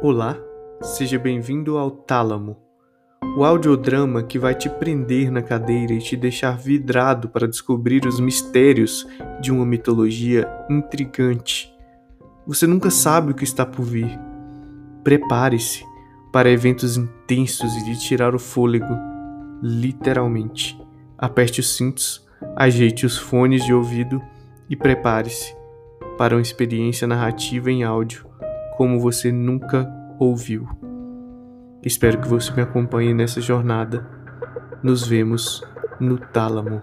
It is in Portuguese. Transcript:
Olá, seja bem-vindo ao Tálamo, o audiodrama que vai te prender na cadeira e te deixar vidrado para descobrir os mistérios de uma mitologia intrigante. Você nunca sabe o que está por vir. Prepare-se para eventos intensos e de tirar o fôlego, literalmente. Aperte os cintos, ajeite os fones de ouvido e prepare-se para uma experiência narrativa em áudio como você nunca ouviu. Espero que você me acompanhe nessa jornada. Nos vemos no Tálamo.